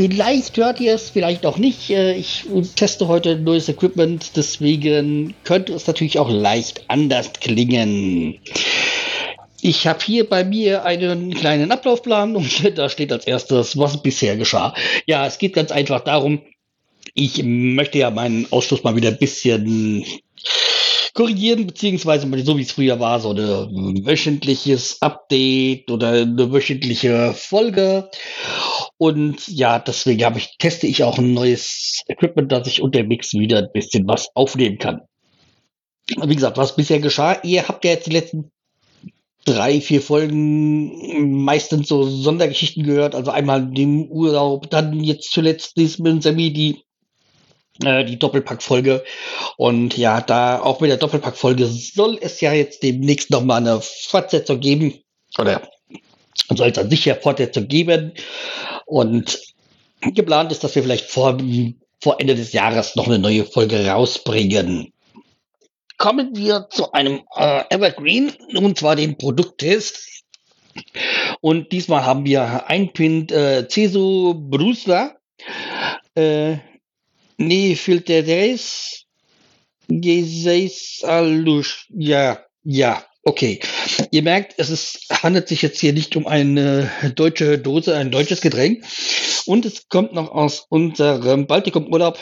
Vielleicht hört ihr es, vielleicht auch nicht. Äh, ich teste heute neues Equipment, deswegen könnte es natürlich auch leicht anders klingen. Ich habe hier bei mir einen kleinen Ablaufplan und da steht als erstes, was bisher geschah. Ja, es geht ganz einfach darum, ich möchte ja meinen Ausschluss mal wieder ein bisschen korrigieren, beziehungsweise so wie es früher war, so ein wöchentliches Update oder eine wöchentliche Folge. Und ja, deswegen habe ich, teste ich auch ein neues Equipment, dass ich unterwegs wieder ein bisschen was aufnehmen kann. Wie gesagt, was bisher geschah, ihr habt ja jetzt die letzten drei, vier Folgen meistens so Sondergeschichten gehört. Also einmal den Urlaub, dann jetzt zuletzt mit Sammy die äh, die Doppelpack-Folge. Und ja, da auch mit der Doppelpack-Folge soll es ja jetzt demnächst nochmal eine Fortsetzung geben. Oder soll es an sich ja Fortsetzung geben. Und geplant ist, dass wir vielleicht vor, vor Ende des Jahres noch eine neue Folge rausbringen kommen wir zu einem äh, Evergreen, und zwar dem Produkttest. Und diesmal haben wir ein Pin äh, Cesu Brusla, äh, nee, Filteres, Geseis Alush, ja, ja, okay. Ihr merkt, es ist, handelt sich jetzt hier nicht um eine deutsche Dose, ein deutsches Getränk. Und es kommt noch aus unserem Baltikum-Urlaub.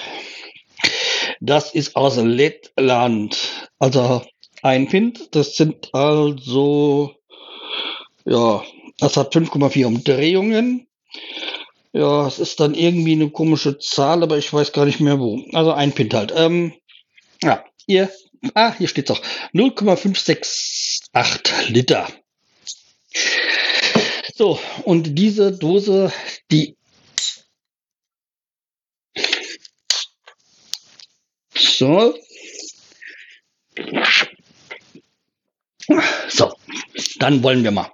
Das ist aus Lettland. Also ein Pint, das sind also, ja, das hat 5,4 Umdrehungen. Ja, es ist dann irgendwie eine komische Zahl, aber ich weiß gar nicht mehr wo. Also ein Pint halt. Ähm, ja, hier, ah, hier steht's auch. 0,568 Liter. So, und diese Dose, die so, so, dann wollen wir mal.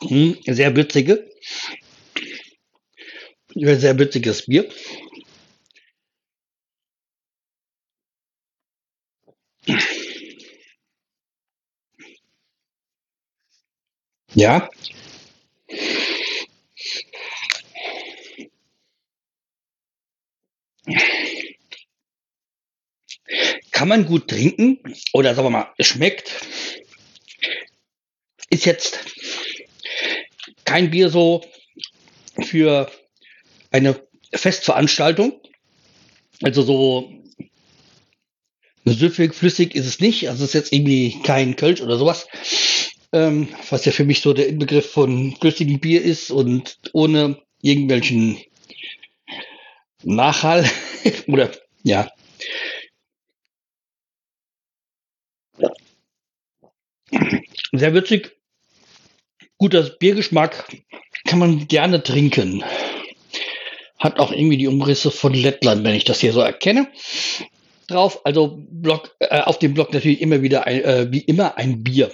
Hm, sehr würzige, sehr würziges Bier. Ja, kann man gut trinken oder sagen wir mal, schmeckt. Ist jetzt kein Bier so für eine Festveranstaltung. Also so süffig, flüssig ist es nicht. Also es ist jetzt irgendwie kein Kölsch oder sowas. Ähm, was ja für mich so der Inbegriff von flüssigem Bier ist und ohne irgendwelchen Nachhall oder ja, Sehr würzig, guter Biergeschmack, kann man gerne trinken. Hat auch irgendwie die Umrisse von Lettland, wenn ich das hier so erkenne. Drauf, also Block, äh, auf dem Block natürlich immer wieder ein, äh, wie immer ein Bier.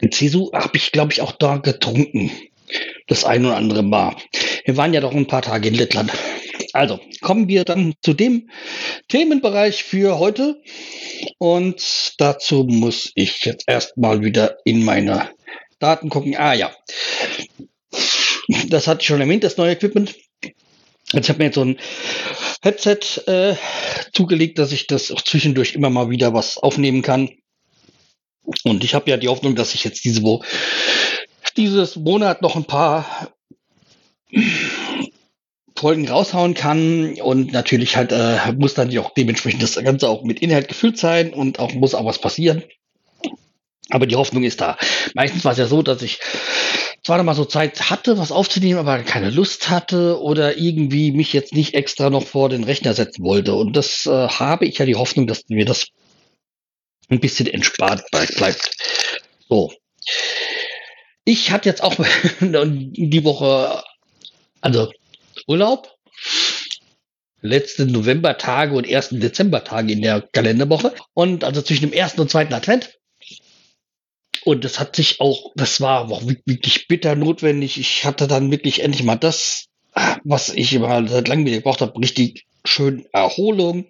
In Cesu habe ich, glaube ich, auch da getrunken. Das ein oder andere Mal. Wir waren ja doch ein paar Tage in Lettland. Also kommen wir dann zu dem Themenbereich für heute. Und dazu muss ich jetzt erstmal wieder in meine Daten gucken. Ah ja, das hatte ich schon erwähnt, das neue Equipment. Jetzt habe mir jetzt so ein Headset äh, zugelegt, dass ich das auch zwischendurch immer mal wieder was aufnehmen kann. Und ich habe ja die Hoffnung, dass ich jetzt diese Wo dieses Monat noch ein paar Folgen raushauen kann und natürlich halt äh, muss dann auch dementsprechend das Ganze auch mit Inhalt gefüllt sein und auch muss auch was passieren. Aber die Hoffnung ist da. Meistens war es ja so, dass ich zwar noch mal so Zeit hatte, was aufzunehmen, aber keine Lust hatte oder irgendwie mich jetzt nicht extra noch vor den Rechner setzen wollte. Und das äh, habe ich ja die Hoffnung, dass mir das ein bisschen entspannt bleibt. So. ich hatte jetzt auch die Woche, also Urlaub, letzte Novembertage und ersten Dezembertage in der Kalenderwoche und also zwischen dem ersten und zweiten Advent. Und das hat sich auch, das war auch wirklich bitter notwendig. Ich hatte dann wirklich endlich mal das, was ich mal seit langem wieder gebraucht habe, richtig schön Erholung.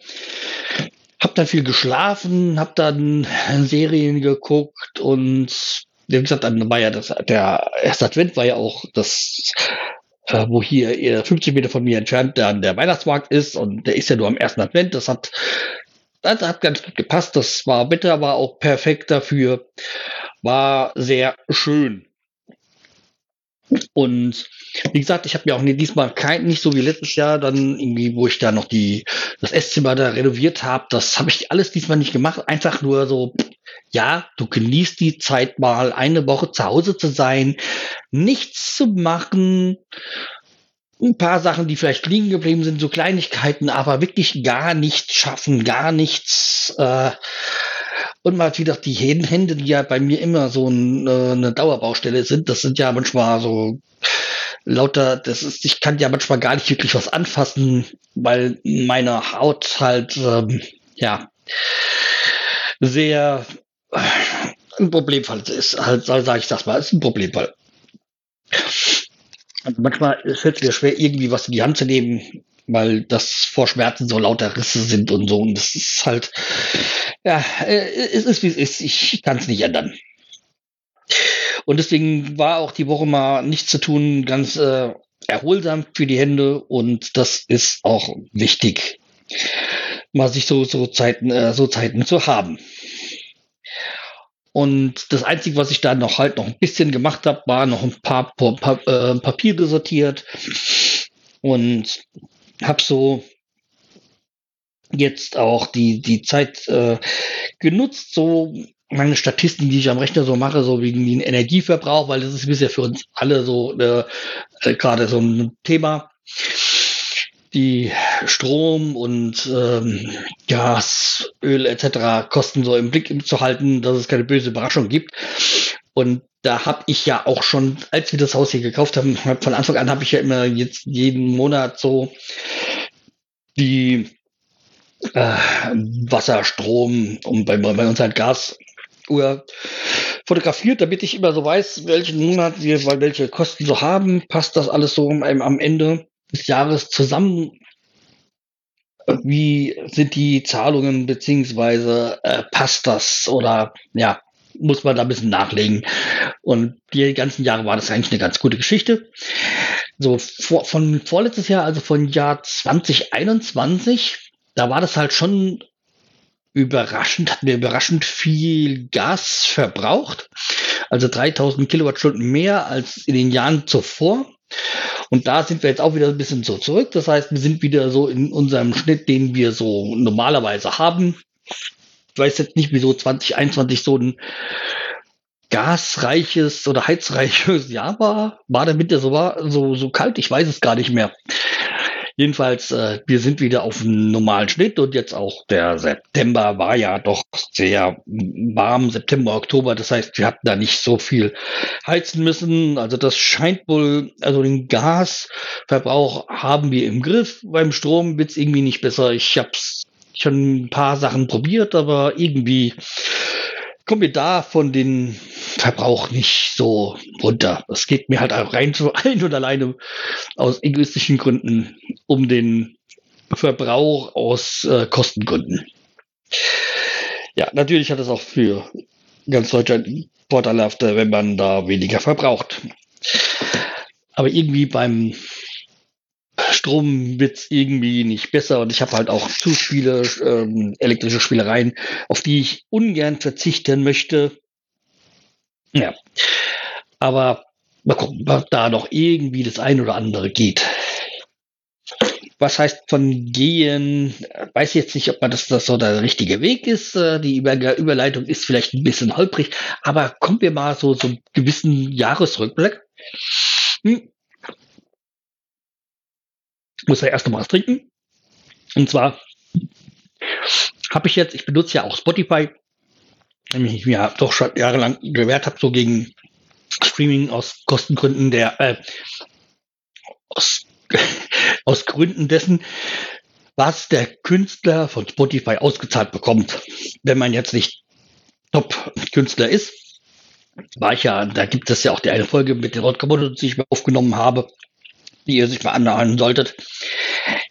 Hab dann viel geschlafen, hab dann Serien geguckt und wie gesagt, dann war ja das, der erste Advent war ja auch das, äh, wo hier 50 Meter von mir entfernt dann der Weihnachtsmarkt ist und der ist ja nur am ersten Advent. Das hat, das hat ganz gut gepasst. Das war Wetter, war auch perfekt dafür. War sehr schön. Und wie gesagt, ich habe mir auch diesmal kein, nicht so wie letztes Jahr, dann irgendwie, wo ich da noch die, das Esszimmer da renoviert habe, das habe ich alles diesmal nicht gemacht. Einfach nur so, ja, du genießt die Zeit mal, eine Woche zu Hause zu sein, nichts zu machen, ein paar Sachen, die vielleicht liegen geblieben sind, so Kleinigkeiten, aber wirklich gar nichts schaffen, gar nichts. Äh, und mal wieder die Hände, die ja bei mir immer so ein, äh, eine Dauerbaustelle sind, das sind ja manchmal so lauter, das ist, ich kann ja manchmal gar nicht wirklich was anfassen, weil meine Haut halt, ähm, ja, sehr äh, ein Problemfall ist. Halt, sage ich das mal, ist ein Problemfall. Und manchmal fällt es mir schwer, irgendwie was in die Hand zu nehmen, weil das vor Schmerzen so lauter Risse sind und so. Und das ist halt, ja, äh, es ist wie es ist. Ich kann es nicht ändern. Und deswegen war auch die Woche mal nichts zu tun, ganz äh, erholsam für die Hände. Und das ist auch wichtig, mal sich so, so Zeiten, äh, so Zeiten zu haben. Und das Einzige, was ich da noch halt noch ein bisschen gemacht habe, war noch ein paar, paar, paar äh, Papiere sortiert und habe so jetzt auch die, die Zeit äh, genutzt, so meine Statistiken, die ich am Rechner so mache, so wegen den Energieverbrauch, weil das ist bisher für uns alle so äh, äh, gerade so ein Thema die Strom und ähm, Gas, Öl etc. Kosten so im Blick zu halten, dass es keine böse Überraschung gibt. Und da habe ich ja auch schon, als wir das Haus hier gekauft haben, von Anfang an habe ich ja immer jetzt jeden Monat so die äh, Wasser, Strom und bei, bei uns halt Gas Uhr fotografiert, damit ich immer so weiß, welchen Monat wir welche Kosten so haben. Passt das alles so am Ende? des Jahres zusammen? Wie sind die Zahlungen beziehungsweise äh, passt das oder ja, muss man da ein bisschen nachlegen. Und die ganzen Jahre war das eigentlich eine ganz gute Geschichte. So vor, von vorletztes Jahr, also von Jahr 2021, da war das halt schon überraschend, hatten wir überraschend viel Gas verbraucht. Also 3000 Kilowattstunden mehr als in den Jahren zuvor. Und da sind wir jetzt auch wieder ein bisschen so zurück. Das heißt, wir sind wieder so in unserem Schnitt, den wir so normalerweise haben. Ich weiß jetzt nicht, wieso 2021 so ein gasreiches oder heizreiches Jahr war. War der Winter so, war, so, so kalt? Ich weiß es gar nicht mehr. Jedenfalls, äh, wir sind wieder auf einem normalen Schnitt und jetzt auch der September war ja doch sehr warm, September, Oktober. Das heißt, wir hatten da nicht so viel heizen müssen. Also das scheint wohl, also den Gasverbrauch haben wir im Griff. Beim Strom wird's irgendwie nicht besser. Ich habe schon ein paar Sachen probiert, aber irgendwie kommen wir da von den Verbrauch nicht so runter. Es geht mir halt rein so ein und alleine aus egoistischen Gründen um den Verbrauch aus äh, Kostengründen. Ja, natürlich hat es auch für ganz Deutschland vorteilhafter, wenn man da weniger verbraucht. Aber irgendwie beim Strom wird's irgendwie nicht besser und ich habe halt auch zu viele ähm, elektrische Spielereien, auf die ich ungern verzichten möchte. Ja, aber mal gucken, was da noch irgendwie das ein oder andere geht. Was heißt von gehen? Weiß jetzt nicht, ob man das, das so der richtige Weg ist. Äh, die Über Überleitung ist vielleicht ein bisschen holprig, aber kommen wir mal so zum gewissen Jahresrückblick. Hm muss ja erst noch was trinken. Und zwar habe ich jetzt, ich benutze ja auch Spotify, nämlich ich mir doch schon jahrelang gewährt habe, so gegen Streaming aus Kostengründen der, äh, aus, aus Gründen dessen, was der Künstler von Spotify ausgezahlt bekommt, wenn man jetzt nicht Top-Künstler ist. War ich ja, da gibt es ja auch die eine Folge mit den Rod Commodity, die ich mir aufgenommen habe, die ihr sich mal anhören solltet.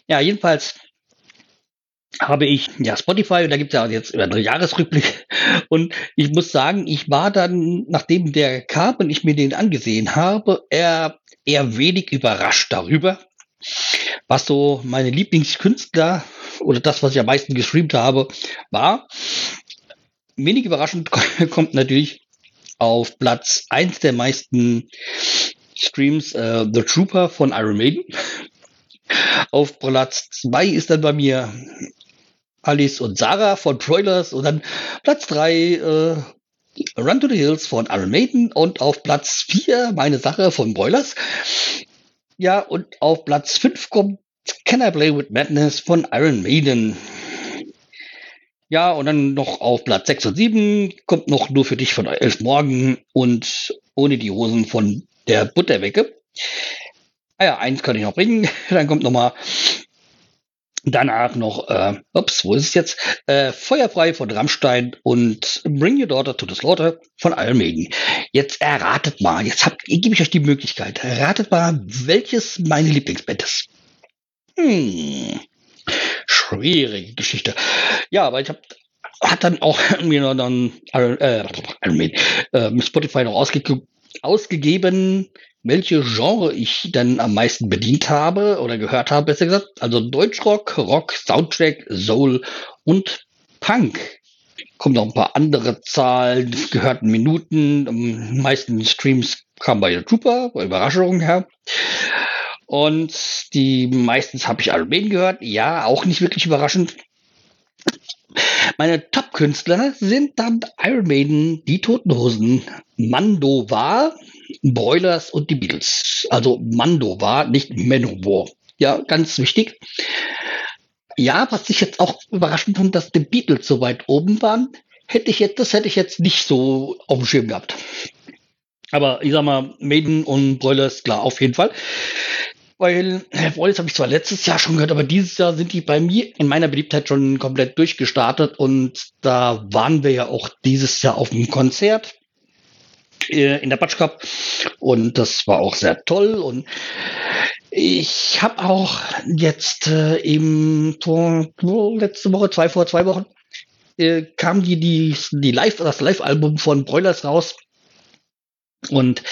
Ja, jedenfalls habe ich ja Spotify und da gibt es ja jetzt einen Jahresrückblick. Und ich muss sagen, ich war dann, nachdem der kam und ich mir den angesehen habe, eher, eher wenig überrascht darüber, was so meine Lieblingskünstler oder das, was ich am meisten gestreamt habe, war. Wenig überraschend kommt natürlich auf Platz 1 der meisten Streams äh, The Trooper von Iron Maiden. Auf Platz 2 ist dann bei mir Alice und Sarah von Broilers und dann Platz 3 äh, Run to the Hills von Iron Maiden und auf Platz 4 meine Sache von Broilers. Ja, und auf Platz 5 kommt Can I Play with Madness von Iron Maiden. Ja, und dann noch auf Platz 6 und 7 kommt noch nur für dich von Elf Morgen und ohne die Hosen von der Butterwecke. Ah ja, eins kann ich noch bringen. Dann kommt noch mal Danach noch, äh, ups, wo ist es jetzt? Äh, Feuerfrei von Rammstein und Bring Your Daughter to the Slaughter von Maiden. Jetzt erratet mal, jetzt habt, gebe ich euch die Möglichkeit. Erratet mal, welches meine Lieblingsband ist. Hm, schwierige Geschichte. Ja, aber ich habe hat dann auch mir dann äh, Maiden, äh, Spotify noch ausge ausgegeben welche Genre ich dann am meisten bedient habe oder gehört habe, besser gesagt. Also Deutschrock, Rock, Soundtrack, Soul und Punk. Kommen noch ein paar andere Zahlen, gehörten Minuten. Am meisten Streams kamen bei Trooper, Überraschung her. Und die meistens habe ich Maiden gehört. Ja, auch nicht wirklich überraschend. Meine Top-Künstler sind dann Iron Maiden, die Toten Hosen, Mando war, Broilers und die Beatles. Also Mando war, nicht Manowar. Ja, ganz wichtig. Ja, was ich jetzt auch überraschend fand, dass die Beatles so weit oben waren, hätte ich jetzt, das hätte ich jetzt nicht so auf dem Schirm gehabt. Aber ich sag mal, Maiden und Broilers, klar, auf jeden Fall. Weil Broilers habe ich zwar letztes Jahr schon gehört, aber dieses Jahr sind die bei mir in meiner Beliebtheit schon komplett durchgestartet und da waren wir ja auch dieses Jahr auf dem Konzert. Äh, in der Batsch Cup und das war auch sehr toll und ich habe auch jetzt äh, eben vor, letzte Woche, zwei vor zwei Wochen, äh, kam die, die, die Live, das Live-Album von Broilers raus. Und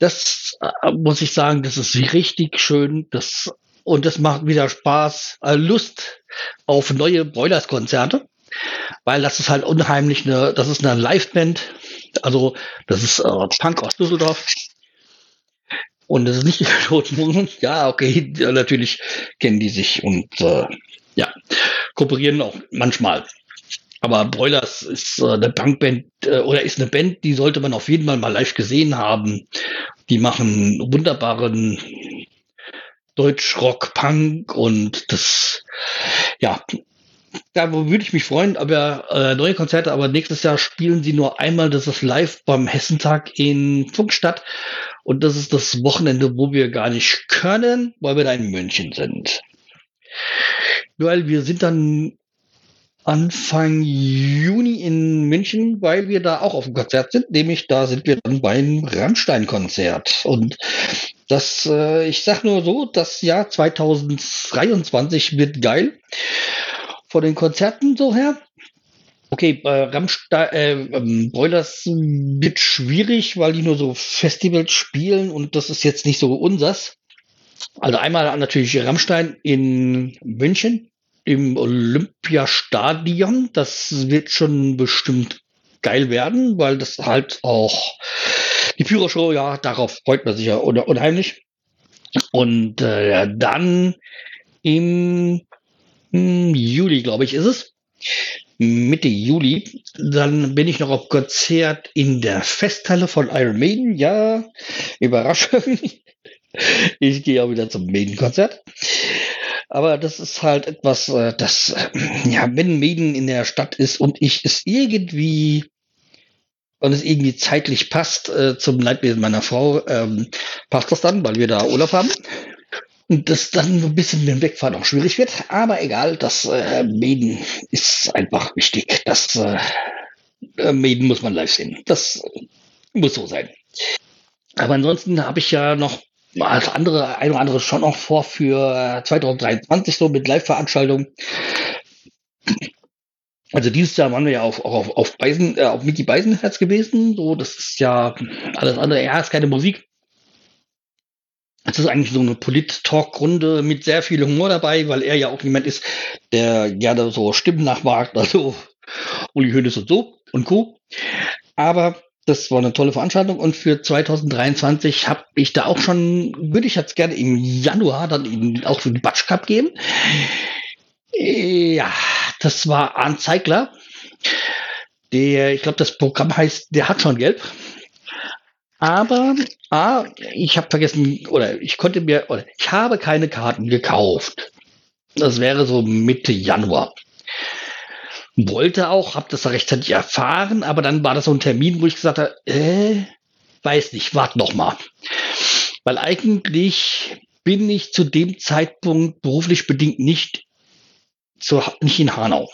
das äh, muss ich sagen, das ist richtig schön. Das, und das macht wieder Spaß, äh, Lust auf neue Broilers-Konzerte. Weil das ist halt unheimlich eine, das ist eine Live-Band also, das ist äh, Punk aus Düsseldorf. Und das ist nicht die Toten Ja, okay, natürlich kennen die sich und äh, ja, kooperieren auch manchmal. Aber Broilers ist äh, eine Punkband äh, oder ist eine Band, die sollte man auf jeden Fall mal live gesehen haben. Die machen wunderbaren Deutsch-Rock-Punk und das, ja, da würde ich mich freuen, aber äh, neue Konzerte, aber nächstes Jahr spielen sie nur einmal, das ist live beim Hessentag in Funkstadt. Und das ist das Wochenende, wo wir gar nicht können, weil wir da in München sind. Weil wir sind dann Anfang Juni in München, weil wir da auch auf dem Konzert sind, nämlich da sind wir dann beim Rammstein-Konzert. Und das, äh, ich sag nur so, das Jahr 2023 wird geil von den Konzerten so her. Okay, bei Rammstein, äh, ähm, Broilers wird schwierig, weil die nur so Festivals spielen und das ist jetzt nicht so unsers. Also einmal natürlich Rammstein in München im Olympiastadion. Das wird schon bestimmt geil werden, weil das halt auch die Führershow, ja, darauf freut man sich ja unheimlich. Und äh, dann im hm, Juli, glaube ich, ist es. Mitte Juli. Dann bin ich noch auf Konzert in der Festhalle von Iron Maiden. Ja, Überraschung. Ich gehe auch wieder zum Maiden-Konzert. Aber das ist halt etwas, äh, das, äh, ja, wenn Maiden in der Stadt ist und ich es irgendwie und es irgendwie zeitlich passt äh, zum Leidwesen meiner Frau, ähm, passt das dann, weil wir da Urlaub haben. Und das dann so ein bisschen mit dem Wegfahren auch schwierig wird. Aber egal, das äh, Maiden ist einfach wichtig. Das äh, Maiden muss man live sehen. Das muss so sein. Aber ansonsten habe ich ja noch als andere, ein oder andere schon noch vor für 2023 so mit Live-Veranstaltungen. Also dieses Jahr waren wir ja auf, auch auf, auf Beisen, äh, auf Mickey Beisenherz gewesen. So, das ist ja alles andere. Ja, ist keine Musik. Es ist eigentlich so eine Polit-Talk-Runde mit sehr viel Humor dabei, weil er ja auch jemand ist, der gerne so Stimmen nachwagt, also Uli Hoeneß und so und Co. Aber das war eine tolle Veranstaltung und für 2023 habe ich da auch schon, würde ich jetzt gerne im Januar dann auch für den Batsch Cup geben. Ja, das war Arndt Zeigler. Der, ich glaube, das Programm heißt, der hat schon gelb. Aber ah, ich habe vergessen, oder ich konnte mir, oder ich habe keine Karten gekauft. Das wäre so Mitte Januar. Wollte auch, habe das rechtzeitig erfahren, aber dann war das so ein Termin, wo ich gesagt habe, äh, weiß nicht, warte noch mal. Weil eigentlich bin ich zu dem Zeitpunkt beruflich bedingt nicht, zu, nicht in Hanau.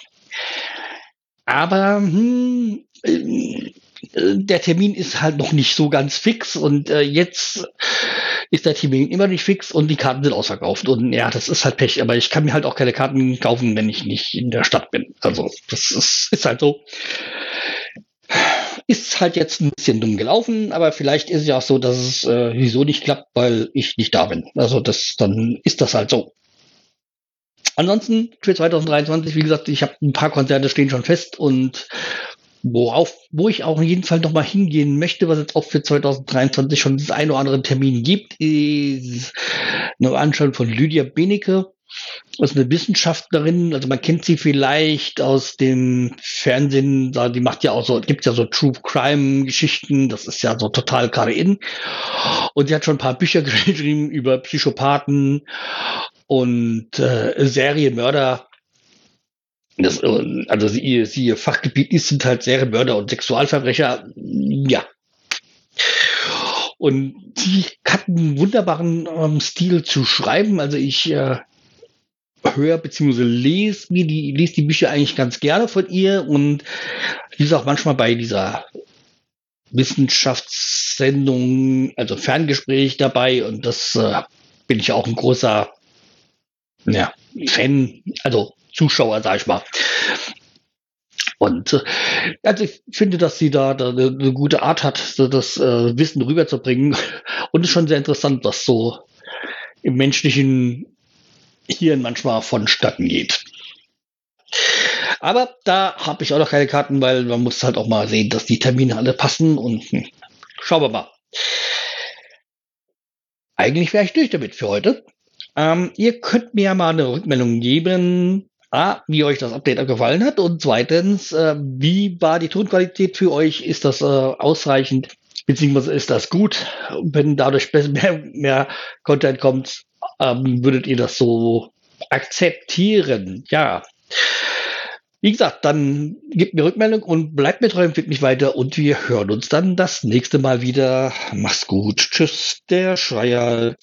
Aber hm, äh, der Termin ist halt noch nicht so ganz fix und äh, jetzt ist der Termin immer nicht fix und die Karten sind ausverkauft. Und ja, das ist halt Pech, aber ich kann mir halt auch keine Karten kaufen, wenn ich nicht in der Stadt bin. Also das ist, ist halt so. Ist halt jetzt ein bisschen dumm gelaufen, aber vielleicht ist es ja auch so, dass es äh, wieso nicht klappt, weil ich nicht da bin. Also das, dann ist das halt so. Ansonsten für 2023, wie gesagt, ich habe ein paar Konzerte stehen schon fest und worauf, wo ich auch in jedem Fall nochmal hingehen möchte, was es auch für 2023 schon das ein oder andere Termin gibt, ist eine Veranstaltung von Lydia Benecke. Das ist eine Wissenschaftlerin, also man kennt sie vielleicht aus dem Fernsehen, die macht ja auch so, gibt ja so True Crime Geschichten, das ist ja so total gerade in. Und sie hat schon ein paar Bücher geschrieben über Psychopathen und äh, Serienmörder das, also sie, sie ihr Fachgebiet ist, sind halt Serienmörder und Sexualverbrecher. Ja. Und sie hat einen wunderbaren ähm, Stil zu schreiben. Also ich äh, höre bzw. lese mir die, lese die Bücher eigentlich ganz gerne von ihr und ist auch manchmal bei dieser Wissenschaftssendung, also Ferngespräch dabei und das äh, bin ich auch ein großer ja, Fan, also Zuschauer, sag ich mal. Und äh, also ich finde, dass sie da, eine, eine, gute Art hat, das äh, Wissen rüberzubringen. Und es ist schon sehr interessant, was so im menschlichen Hirn manchmal vonstatten geht. Aber da habe ich auch noch keine Karten, weil man muss halt auch mal sehen, dass die Termine alle passen und hm, schauen wir mal. Eigentlich wäre ich durch damit für heute. Ähm, ihr könnt mir ja mal eine Rückmeldung geben, A, wie euch das Update gefallen hat und zweitens, äh, wie war die Tonqualität für euch? Ist das äh, ausreichend? Beziehungsweise ist das gut? Wenn dadurch mehr, mehr Content kommt, ähm, würdet ihr das so akzeptieren? Ja. Wie gesagt, dann gebt mir Rückmeldung und bleibt mir treu, empfiehlt mich weiter und wir hören uns dann das nächste Mal wieder. Mach's gut. Tschüss, der Schreier.